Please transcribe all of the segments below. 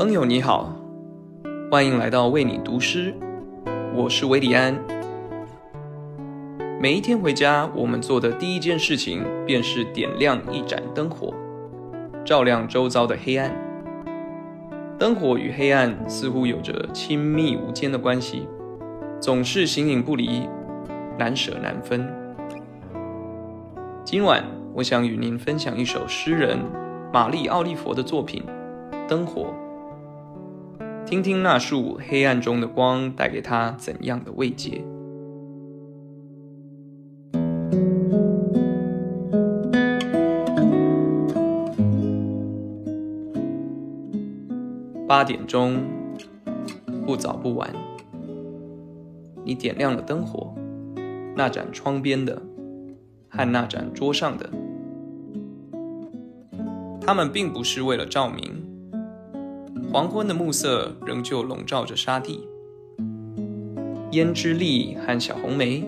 朋友你好，欢迎来到为你读诗，我是维里安。每一天回家，我们做的第一件事情便是点亮一盏灯火，照亮周遭的黑暗。灯火与黑暗似乎有着亲密无间的关系，总是形影不离，难舍难分。今晚，我想与您分享一首诗人玛丽奥利佛的作品《灯火》。听听那束黑暗中的光带给他怎样的慰藉。八点钟，不早不晚，你点亮了灯火，那盏窗边的和那盏桌上的，它们并不是为了照明。黄昏的暮色仍旧笼罩着沙地，胭脂粒和小红梅，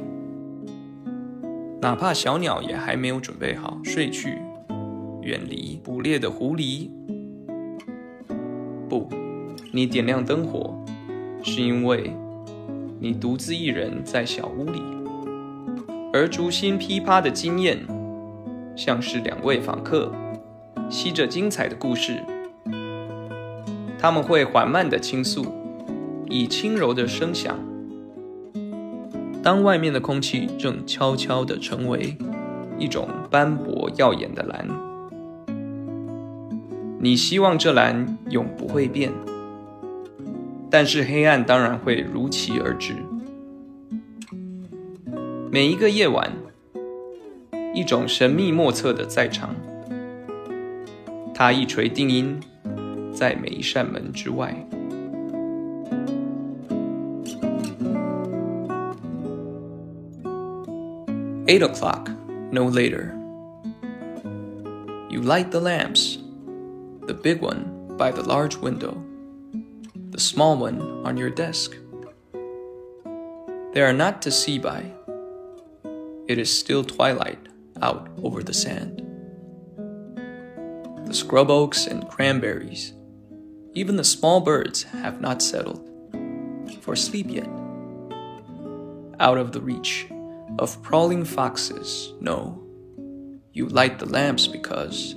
哪怕小鸟也还没有准备好睡去，远离捕猎的狐狸。不，你点亮灯火，是因为你独自一人在小屋里，而烛芯噼啪的惊艳，像是两位访客，吸着精彩的故事。他们会缓慢的倾诉，以轻柔的声响。当外面的空气正悄悄的成为一种斑驳耀眼的蓝，你希望这蓝永不会变，但是黑暗当然会如期而至。每一个夜晚，一种神秘莫测的在场，它一锤定音。在每一扇门之外。Eight o'clock, no later. You light the lamps, the big one by the large window, the small one on your desk. They are not to see by. It is still twilight out over the sand. The scrub oaks and cranberries even the small birds have not settled for sleep yet. Out of the reach of prowling foxes, no, you light the lamps because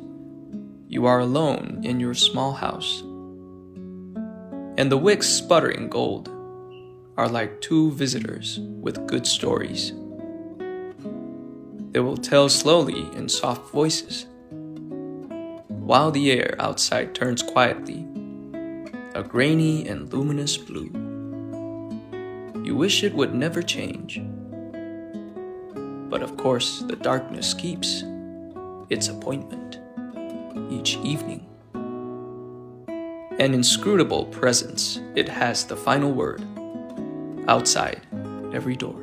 you are alone in your small house. And the wicks sputtering gold are like two visitors with good stories. They will tell slowly in soft voices, while the air outside turns quietly a grainy and luminous blue. You wish it would never change. But of course, the darkness keeps its appointment each evening. An inscrutable presence, it has the final word outside every door.